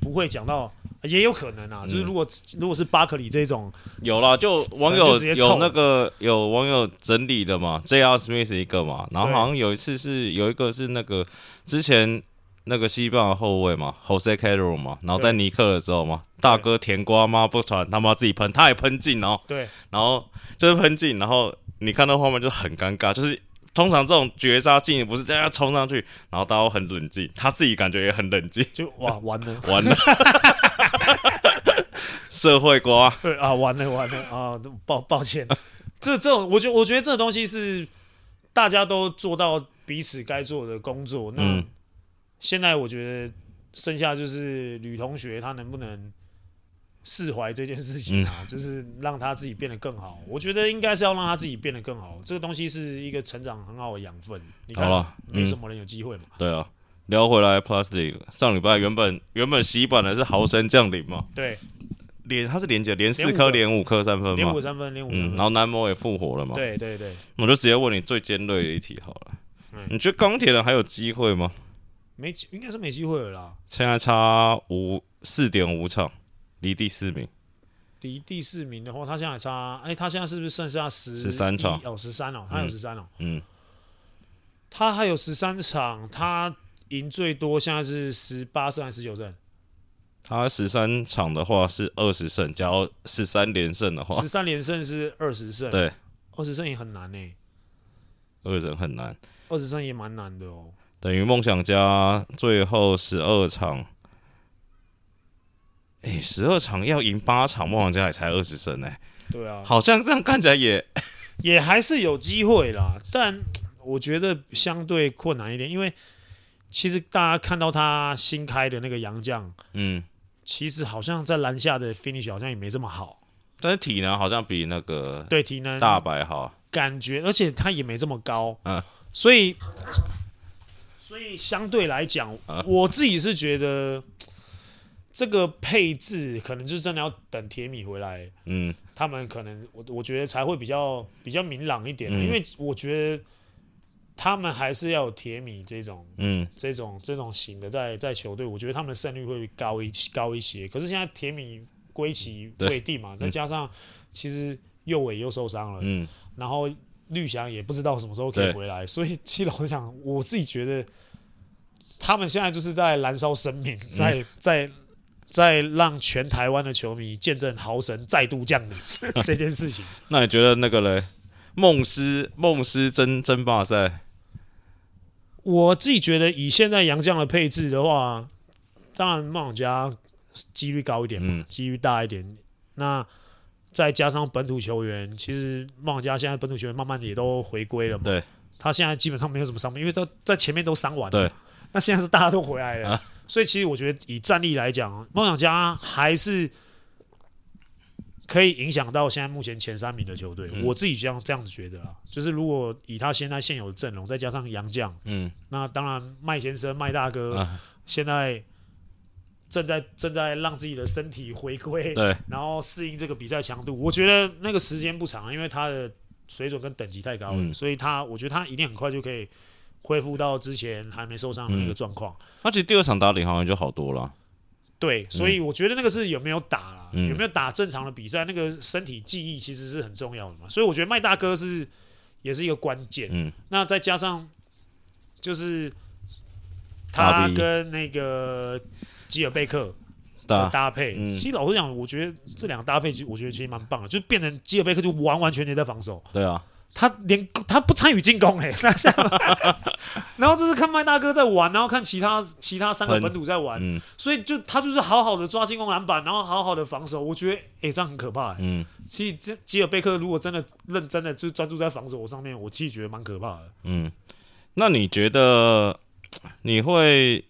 不会讲到。也有可能啊，嗯、就是如果如果是巴克里这种，有啦，就网友有那个有网友整理的嘛，J.R. Smith 一个嘛，然后好像有一次是有一个是那个之前那个西班牙后卫嘛，Jose Calderon 嘛，然后在尼克的时候嘛，大哥甜瓜妈不传，他妈自己喷，他也喷进哦，对，然后就是喷进，然后你看到画面就很尴尬，就是。通常这种绝杀进不是这样冲上去，然后大家都很冷静，他自己感觉也很冷静，就哇完了完了，(laughs) (laughs) 社会瓜对啊完了完了啊抱抱歉，这这种我觉我觉得这东西是大家都做到彼此该做的工作，那、嗯、现在我觉得剩下就是女同学她能不能。释怀这件事情啊，嗯、就是让她自己变得更好。我觉得应该是要让她自己变得更好。这个东西是一个成长很好的养分。你看，好了，没什么人有机会嘛。对啊，聊回来，Plus League 上礼拜原本原本洗版的是豪神降临嘛？对，连他是连接连四颗连五颗三分嘛？连五三分，连五分。嗯，然后南摩也复活了嘛？对对对。我就直接问你最尖锐的一题好了，嗯、你觉得钢铁人还有机会吗？没，应该是没机会了啦。现在差五四点五场。离第四名，离第四名的话，他现在差，哎、欸，他现在是不是剩下十十三场？哦，十三哦，他有十三哦，嗯，他还有十三场，他赢最多现在是十八胜还是十九胜？他十三场的话是二十胜，假如十三连胜的话，十三连胜是二十胜，对，二十胜也很难呢、欸，二十胜很难，二十胜也蛮难的哦。等于梦想家最后十二场，哎，十二场要赢八场，梦想家也才二十胜哎，对啊，好像这样看起来也也还是有机会啦，但我觉得相对困难一点，因为其实大家看到他新开的那个洋将，嗯。其实好像在篮下的 finish 好像也没这么好，但是体能好像比那个对体能大白好，感觉，而且他也没这么高，嗯，所以所以相对来讲，嗯、我自己是觉得这个配置可能就是真的要等铁米回来，嗯，他们可能我我觉得才会比较比较明朗一点，嗯、因为我觉得。他们还是要有铁米这种，嗯，这种这种型的在在球队，我觉得他们的胜率会高一高一些。可是现在铁米归期未定嘛，再加上其实右尾又受伤了，嗯，然后绿翔也不知道什么时候可以回来，所以其实老实讲，我自己觉得他们现在就是在燃烧生命，在、嗯、在在让全台湾的球迷见证豪神再度降临 (laughs) 这件事情。那你觉得那个嘞？梦师梦师争争霸赛？我自己觉得，以现在杨将的配置的话，当然梦想家几率高一点嘛，几率大一点。那再加上本土球员，其实梦想家现在本土球员慢慢的也都回归了嘛。对，他现在基本上没有什么伤病，因为都在前面都伤完了。对，那现在是大家都回来了，啊、所以其实我觉得以战力来讲，梦想家还是。可以影响到现在目前前三名的球队，嗯、我自己这样这样子觉得啊，就是如果以他现在现有的阵容，再加上杨将，嗯，那当然麦先生麦大哥、啊、现在正在正在让自己的身体回归，对，然后适应这个比赛强度，我觉得那个时间不长，因为他的水准跟等级太高了，嗯、所以他我觉得他一定很快就可以恢复到之前还没受伤的那个状况。他、嗯、其实第二场打领航员就好多了。对，所以我觉得那个是有没有打啦，嗯、有没有打正常的比赛，那个身体记忆其实是很重要的嘛。所以我觉得麦大哥是也是一个关键。嗯，那再加上就是他跟那个吉尔贝克的搭配，嗯、其实老实讲，我觉得这两个搭配其实我觉得其实蛮棒的，就变成吉尔贝克就完完全全在防守。对啊。他连他不参与进攻哎，(laughs) (laughs) 然后就是看麦大哥在玩，然后看其他其他三个本土在玩，嗯、所以就他就是好好的抓进攻篮板，然后好好的防守。我觉得哎，这样很可怕哎。嗯，其实这吉尔贝克如果真的认真的就专注在防守上面，我其实觉得蛮可怕的。嗯，那你觉得你会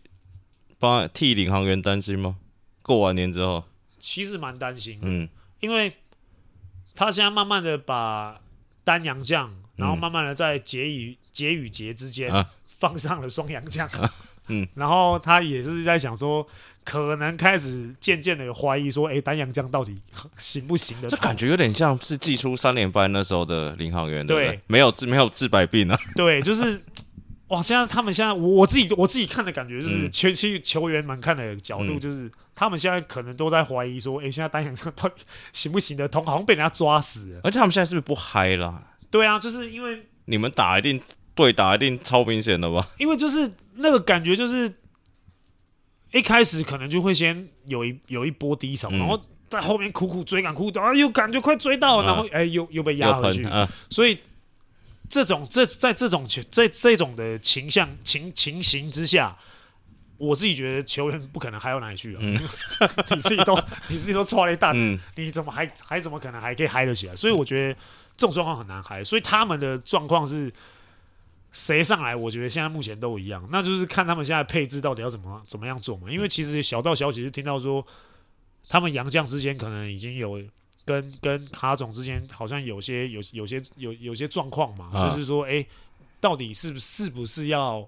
帮替领航员担心吗？过完年之后，其实蛮担心，嗯，因为他现在慢慢的把。单阳酱，然后慢慢的在节与节与节之间放上了双阳将，嗯，(laughs) 然后他也是在想说，可能开始渐渐的有怀疑说，哎，单洋将到底行不行的？这感觉有点像是寄出三连败那时候的领航员，对，对，没有治没有治百病啊，对，就是哇，现在他们现在我自己我自己看的感觉就是，其实球员们看的角度就是，他们现在可能都在怀疑说，哎，现在单洋将到底行不行得通？好像被人家抓死了，而且他们现在是不是不嗨了？对啊，就是因为你们打一定对打一定超明显的吧？因为就是那个感觉，就是一开始可能就会先有一有一波低潮，嗯、然后在后面苦苦追赶，苦苦啊又感觉快追到然后哎又又被压回去，嗯、所以这种这在这种在这种的情象情情形之下，我自己觉得球员不可能嗨到哪里去了，嗯、(laughs) 你自己都 (laughs) 你自己都抓了一大，嗯、你怎么还还怎么可能还可以嗨得起来？所以我觉得。这种状况很难嗨，所以他们的状况是谁上来？我觉得现在目前都一样，那就是看他们现在配置到底要怎么怎么样做嘛。因为其实小道消息是听到说，他们洋将之间可能已经有跟跟卡总之间好像有些有有些有有些状况嘛，啊、就是说，哎，到底是不是不是要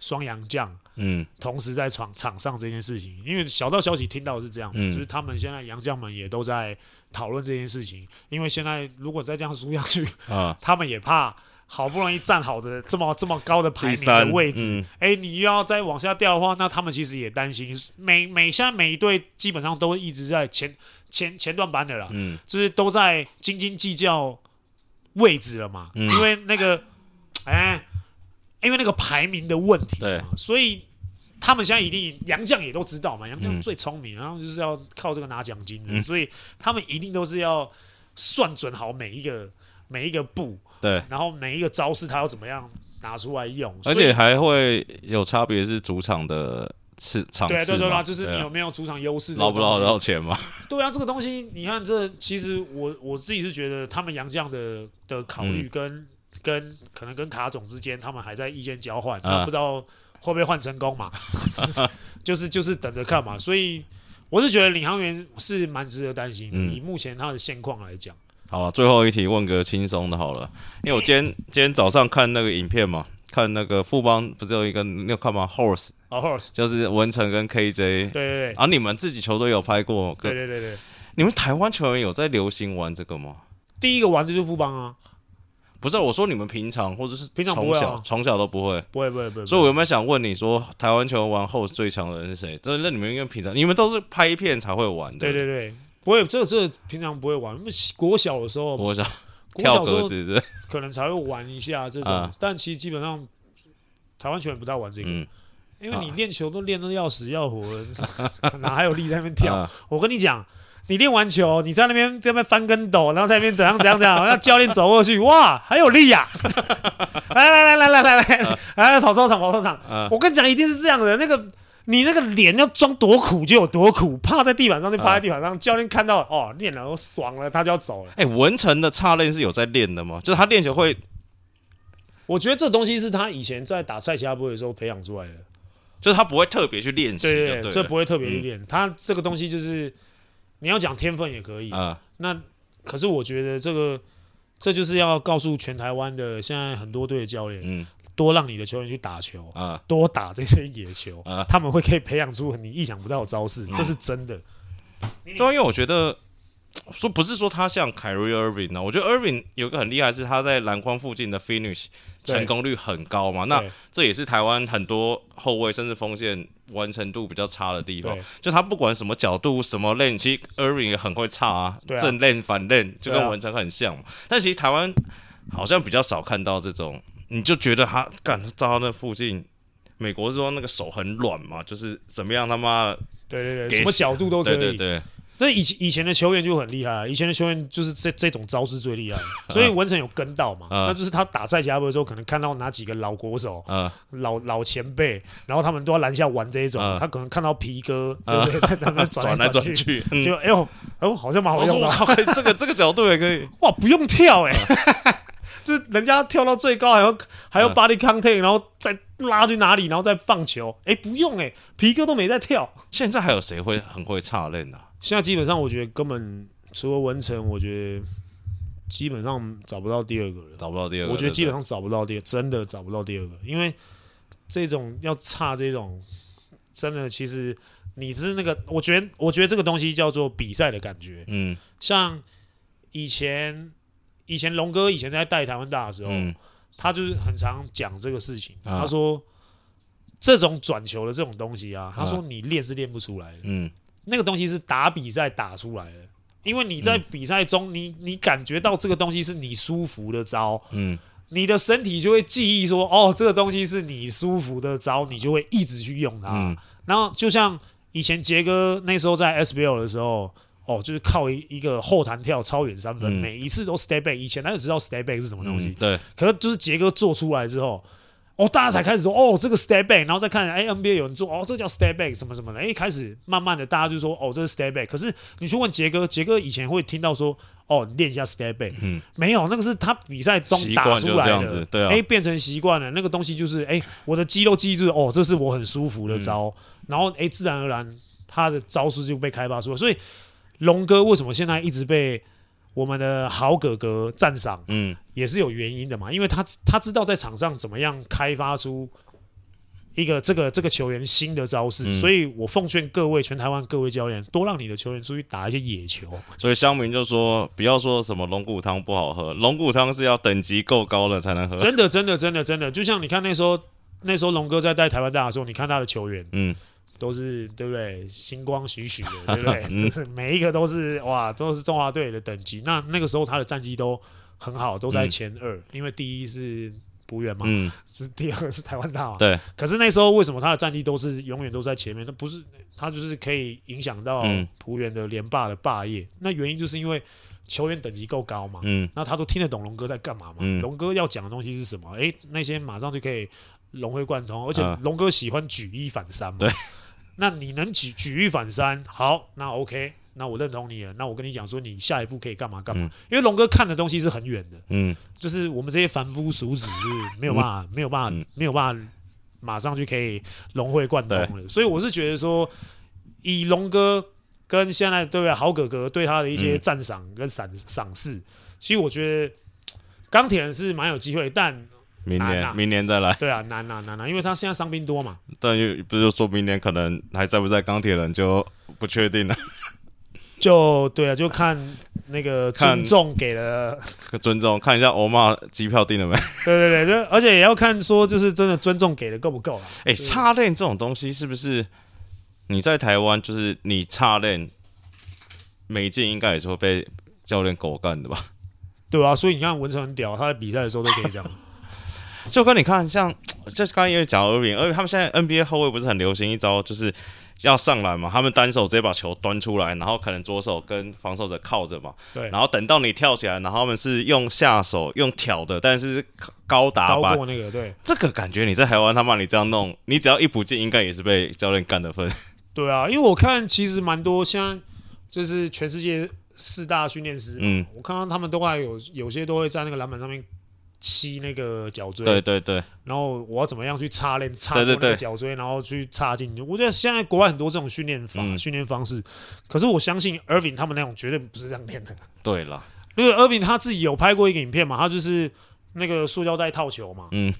双阳将？嗯，同时在场场上这件事情，因为小道消息听到是这样，嗯、就是他们现在杨将们也都在讨论这件事情。因为现在如果再这样输下去，啊，他们也怕好不容易站好的这么这么高的排名的位置，哎、嗯，你又要再往下掉的话，那他们其实也担心。每每现在每一队基本上都一直在前前前段班的啦，嗯，就是都在斤斤计较位置了嘛，嗯、因为那个，哎。因为那个排名的问题，对，所以他们现在一定杨将也都知道嘛，杨将最聪明，然后就是要靠这个拿奖金的，所以他们一定都是要算准好每一个每一个步，对，然后每一个招式他要怎么样拿出来用，而且还会有差别是主场的次场次，对对对，就是你有没有主场优势，捞不捞得到钱嘛？对啊，这个东西你看，这其实我我自己是觉得他们杨将的的考虑跟跟可能跟卡总之间，他们还在意见交换，不知道。会不会换成功嘛？(laughs) 就是就是等着看嘛。所以我是觉得领航员是蛮值得担心的。以目前他的现况来讲，好了，最后一题问个轻松的好了。因为我今天 (laughs) 今天早上看那个影片嘛，看那个富邦不是有一个你有看吗？Horse 哦，Horse 就是文成跟 KJ。对对对。啊，你们自己球队有拍过？对对对对。你们台湾球员有在流行玩这个吗？第一个玩的就是富邦啊。不是我说你们平常或者是平常从小从小都不会，不会不会不会。所以我有没有想问你说，台湾球员玩后最强的人是谁？这那你们因为平常你们都是拍片才会玩的。对对对，不会这这平常不会玩。因为国小的时候，国小跳格子是可能才会玩一下这种，但其实基本上台湾球员不大玩这个，因为你练球都练得要死要活的，(laughs) 哪还有力在那边跳？我跟你讲。你练完球，你在那边在那边翻跟斗，然后在那边怎样怎样怎样，(laughs) 让教练走过去，哇，还有力呀！来来来来来来来，来跑操场跑操场。我跟你讲，一定是这样的。那个你那个脸要装多苦就有多苦，趴在地板上就趴在地板上。教练看到哦，练了都爽了，他就要走了。哎，文成的差练是有在练的吗？就是他练球会，我觉得这东西是他以前在打赛其他部的时候培养出来的，就是他不会特别去练习，对对，这不会特别去练。他这个东西就是。你要讲天分也可以啊，那可是我觉得这个这就是要告诉全台湾的现在很多队的教练，嗯，多让你的球员去打球啊，多打这些野球啊，他们会可以培养出你意想不到的招式，这是真的。对，因为我觉得说不是说他像 Kyrie Irving 呢，我觉得 Irving 有个很厉害是他在篮筐附近的 finish 成功率很高嘛，那这也是台湾很多后卫甚至锋线。完成度比较差的地方，就他不管什么角度、什么 lane，其实 Irving 也很会差啊，正 lane 反 lane 就跟文成很像嘛。但其实台湾好像比较少看到这种，你就觉得他干照到那附近，美国是说那个手很软嘛，就是怎么样他妈的，对对对，什么角度都可以。对对对。那以前以前的球员就很厉害，以前的球员就是这这种招式最厉害，(laughs) 所以文成有跟到嘛，那就是他打赛加布的时候，可能看到哪几个老国手、老老前辈，然后他们都要篮下玩这一种，他可能看到皮哥，对不对？在那边转来转去，就哎呦，哎呦，好像蛮好用的，(laughs) 这个这个角度也可以，哇，不用跳哎，(laughs) 就人家跳到最高还要还要 body contact，然后再拉去哪里，然后再放球，哎，不用哎，皮哥都没在跳。现在还有谁会很会差练的？现在基本上，我觉得根本除了文成，我觉得基本上找不到第二个了。找不到第二个，我觉得基本上找不到第二，真的找不到第二个。因为这种要差这种，真的其实你是那个，我觉得我觉得这个东西叫做比赛的感觉。嗯，像以前以前龙哥以前在带台湾大的时候，嗯、他就是很常讲这个事情。啊、他说这种转球的这种东西啊，他说你练是练不出来的。嗯。那个东西是打比赛打出来的，因为你在比赛中你，你你感觉到这个东西是你舒服的招，嗯，你的身体就会记忆说，哦，这个东西是你舒服的招，你就会一直去用它。嗯、然后就像以前杰哥那时候在 SBL 的时候，哦，就是靠一一个后弹跳超远三分，嗯、每一次都 stay back。以前他就知道 stay back 是什么东西，嗯、对。可是就是杰哥做出来之后。哦，大家才开始说哦，这个 stay back 然后再看哎，NBA 有人做哦，这个叫 stay back 什么什么的，哎，开始慢慢的大家就说哦，这是 stay back。可是你去问杰哥，杰哥以前会听到说哦，练一下 stay back 嗯，没有，那个是他比赛中打出来的，对啊，哎，变成习惯了，那个东西就是哎，我的肌肉记住哦，这是我很舒服的招，嗯、然后哎，自然而然他的招式就被开发出来。所以龙哥为什么现在一直被？我们的好哥哥赞赏，嗯，也是有原因的嘛，因为他他知道在场上怎么样开发出一个这个这个球员新的招式，嗯、所以我奉劝各位全台湾各位教练，多让你的球员出去打一些野球。所以乡民就说，不要说什么龙骨汤不好喝，龙骨汤是要等级够高了才能喝。真的，真的，真的，真的，就像你看那时候，那时候龙哥在带台湾大的时候，你看他的球员，嗯。都是对不对？星光许许的，(laughs) 对不对？嗯、就是每一个都是哇，都是中华队的等级。那那个时候他的战绩都很好，都在前二。嗯、因为第一是璞园嘛，嗯，是第二个是台湾大嘛。对。可是那时候为什么他的战绩都是永远都在前面？那不是他就是可以影响到浦原的连霸的霸业。那原因就是因为球员等级够高嘛。嗯。那他都听得懂龙哥在干嘛嘛？嗯。龙哥要讲的东西是什么？哎，那些马上就可以融会贯通。而且龙哥喜欢举一反三嘛。对。那你能举举一反三，好，那 OK。那我认同你了。那我跟你讲说，你下一步可以干嘛干嘛？嗯、因为龙哥看的东西是很远的，嗯，就是我们这些凡夫俗子是没有办法、嗯、没有办法、嗯、没有办法马上就可以融会贯通的。所以我是觉得说，以龙哥跟现在对不对，好哥哥对他的一些赞赏跟赏赏识，其实我觉得钢铁人是蛮有机会，但明年、啊、明年再来。对啊，难啊难啊，因为他现在伤兵多嘛。但又不是说明年可能还在不在钢铁人就不确定了。(laughs) 就对啊，就看那个尊重给了，尊重看一下欧玛机票订了没？(laughs) 对对对，就而且也要看说，就是真的尊重给的够不够啊？哎、欸，插链这种东西是不是你在台湾就是你插链没进，应该也是会被教练狗干的吧？对啊，所以你看文成很屌，他在比赛的时候都可以这样。(laughs) 就跟你看，像 (tsk) 就是刚刚因为讲欧文，而且他们现在 NBA 后卫不是很流行一招，就是。要上篮嘛？他们单手直接把球端出来，然后可能左手跟防守者靠着嘛。对。然后等到你跳起来，然后他们是用下手用挑的，但是高打高过那个。对。这个感觉你在台湾他妈你这样弄，你只要一不进，应该也是被教练干的分。对啊，因为我看其实蛮多，像就是全世界四大训练师，嗯，我看到他们都还有有些都会在那个篮板上面。吸那个脚椎，对对对，然后我要怎么样去插链插过那个脚椎，然后去插进去。我觉得现在国外很多这种训练法、嗯、训练方式，可是我相信 Irving 他们那种绝对不是这样练的。对了，因为 Irving 他自己有拍过一个影片嘛，他就是那个塑胶袋套球嘛，嗯，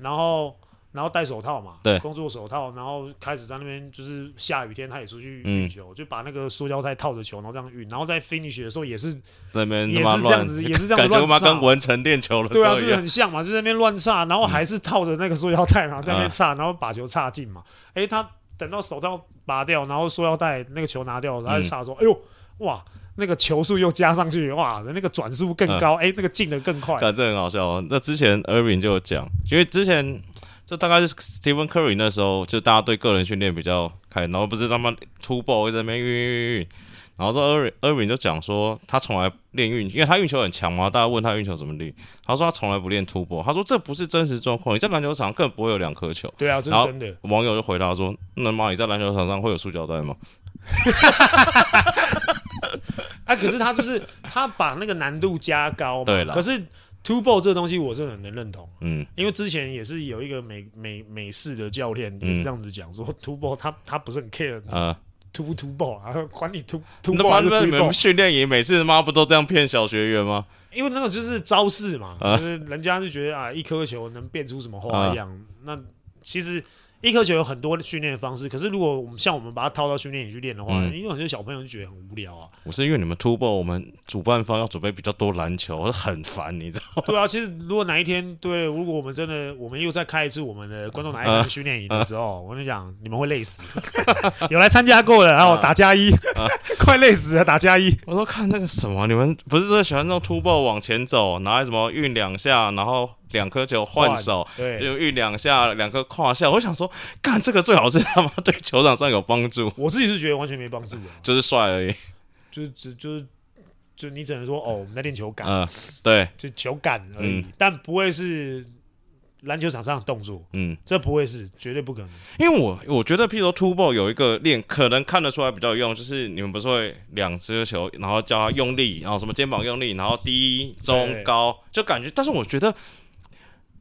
然后。然后戴手套嘛，对，工作手套，然后开始在那边就是下雨天，他也出去运球，嗯、就把那个塑胶袋套着球，然后这样运，然后在 finish 的时候也是那边也是这样子，也是这样乱，感觉嘛跟文成练球了，对啊，就是很像嘛，就在那边乱插，然后还是套着那个塑胶袋，然后在那边插，然后把球插进嘛。哎，他等到手套拔掉，然后塑胶袋那个球拿掉，然后插说，哎呦，哇，那个球速又加上去，哇，那个转速更高，哎，那个进的更快。感觉很好笑哦。那之前 Irving 就有讲，因为之前。这大概是 Stephen Curry 那时候，就大家对个人训练比较开，然后不是他们 ball 会在那边运运运运，然后说 Irving Irving 就讲说他从来练运，因为他运球很强嘛，大家问他运球怎么练，他说他从来不练 two ball，他说这不是真实状况，你在篮球场根本不会有两颗球。对啊，这是真的。网友就回答说：“那妈，你在篮球场上会有塑胶袋吗？” (laughs) 啊，可是他就是他把那个难度加高嘛，对了，可是。Two ball 这个东西我是很能认同，嗯，因为之前也是有一个美美美式的教练也是这样子讲说，Two ball 他他不是很 care 啊，Two Two ball 啊，管你 Two Two ball 还是 Three ball，训练营每次他妈不都这样骗小学员吗？因为那个就是招式嘛，就是人家就觉得啊，一颗球能变出什么花样，那其实。一颗球有很多训练的方式，可是如果我们像我们把它套到训练营去练的话，嗯、因为很多小朋友就觉得很无聊啊。我是因为你们 two ball，我们主办方要准备比较多篮球，很烦，你知道吗？对啊，其实如果哪一天对，如果我们真的我们又再开一次我们的观众哪一天训练营的时候，呃、(laughs) 我跟你讲，你们会累死。(laughs) 有来参加过的，然后打加一，呃、(laughs) 快累死了，打加一。我说看那个什么，你们不是说喜欢那种 two ball 往前走，拿来什么运两下，然后。两颗球换手，对，就运两下，两颗胯下。我想说，干这个最好是他妈对球场上有帮助。我自己是觉得完全没帮助的，就是帅而已。就是只就是就你只能说哦，我们在练球感，嗯，对，就球感而已，但不会是篮球场上的动作。嗯，这不会是，绝对不可能。因为我我觉得，譬如说 two ball 有一个练，可能看得出来比较有用，就是你们不是会两只球，然后叫他用力，然后什么肩膀用力，然后低、中、高，就感觉。但是我觉得。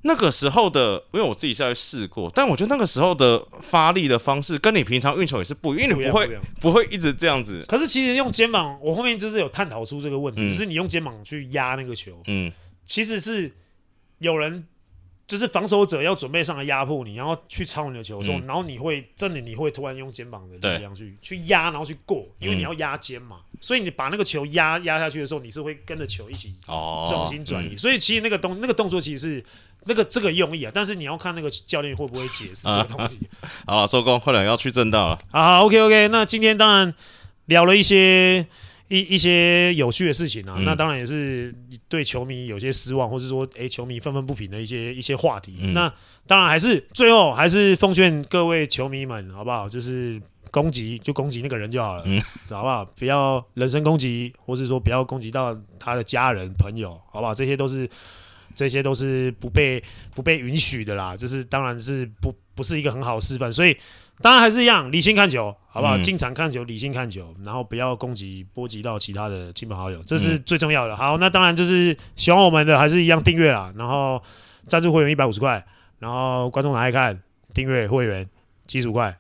那个时候的，因为我自己下去试过，但我觉得那个时候的发力的方式跟你平常运球也是不一样，因为你不会不，会一直这样子。可是其实用肩膀，我后面就是有探讨出这个问题，嗯、就是你用肩膀去压那个球，嗯，其实是有人就是防守者要准备上来压迫你，然后去抄你的球的时候，嗯、然后你会真的你会突然用肩膀的力量去去压，然后去过，因为你要压肩嘛，嗯、所以你把那个球压压下去的时候，你是会跟着球一起重心转移，所以其实那个动那个动作其实是。那个这个用意啊，但是你要看那个教练会不会解释这个东西。(laughs) 好了，收工，快点要去正道了。好，OK OK，那今天当然聊了一些一一些有趣的事情啊，嗯、那当然也是对球迷有些失望，或是说，哎、欸，球迷愤愤不平的一些一些话题。嗯、那当然还是最后还是奉劝各位球迷们，好不好？就是攻击就攻击那个人就好了，嗯、好不好？不要人身攻击，或是说不要攻击到他的家人朋友，好不好？这些都是这些都是不被不被允许的啦，就是当然是不不是一个很好的示范，所以。当然还是一样，理性看球，好不好？进、嗯、场看球，理性看球，然后不要攻击、波及到其他的亲朋好友，这是最重要的。好，那当然就是喜欢我们的，还是一样订阅啦。然后赞助会员一百五十块，然后观众拿来看，订阅会员七十五块。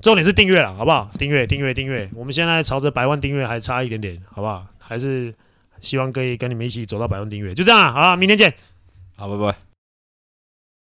重点是订阅了，好不好？订阅，订阅，订阅。我们现在朝着百万订阅还差一点点，好不好？还是希望可以跟你们一起走到百万订阅。就这样啊，好，明天见。好，拜拜。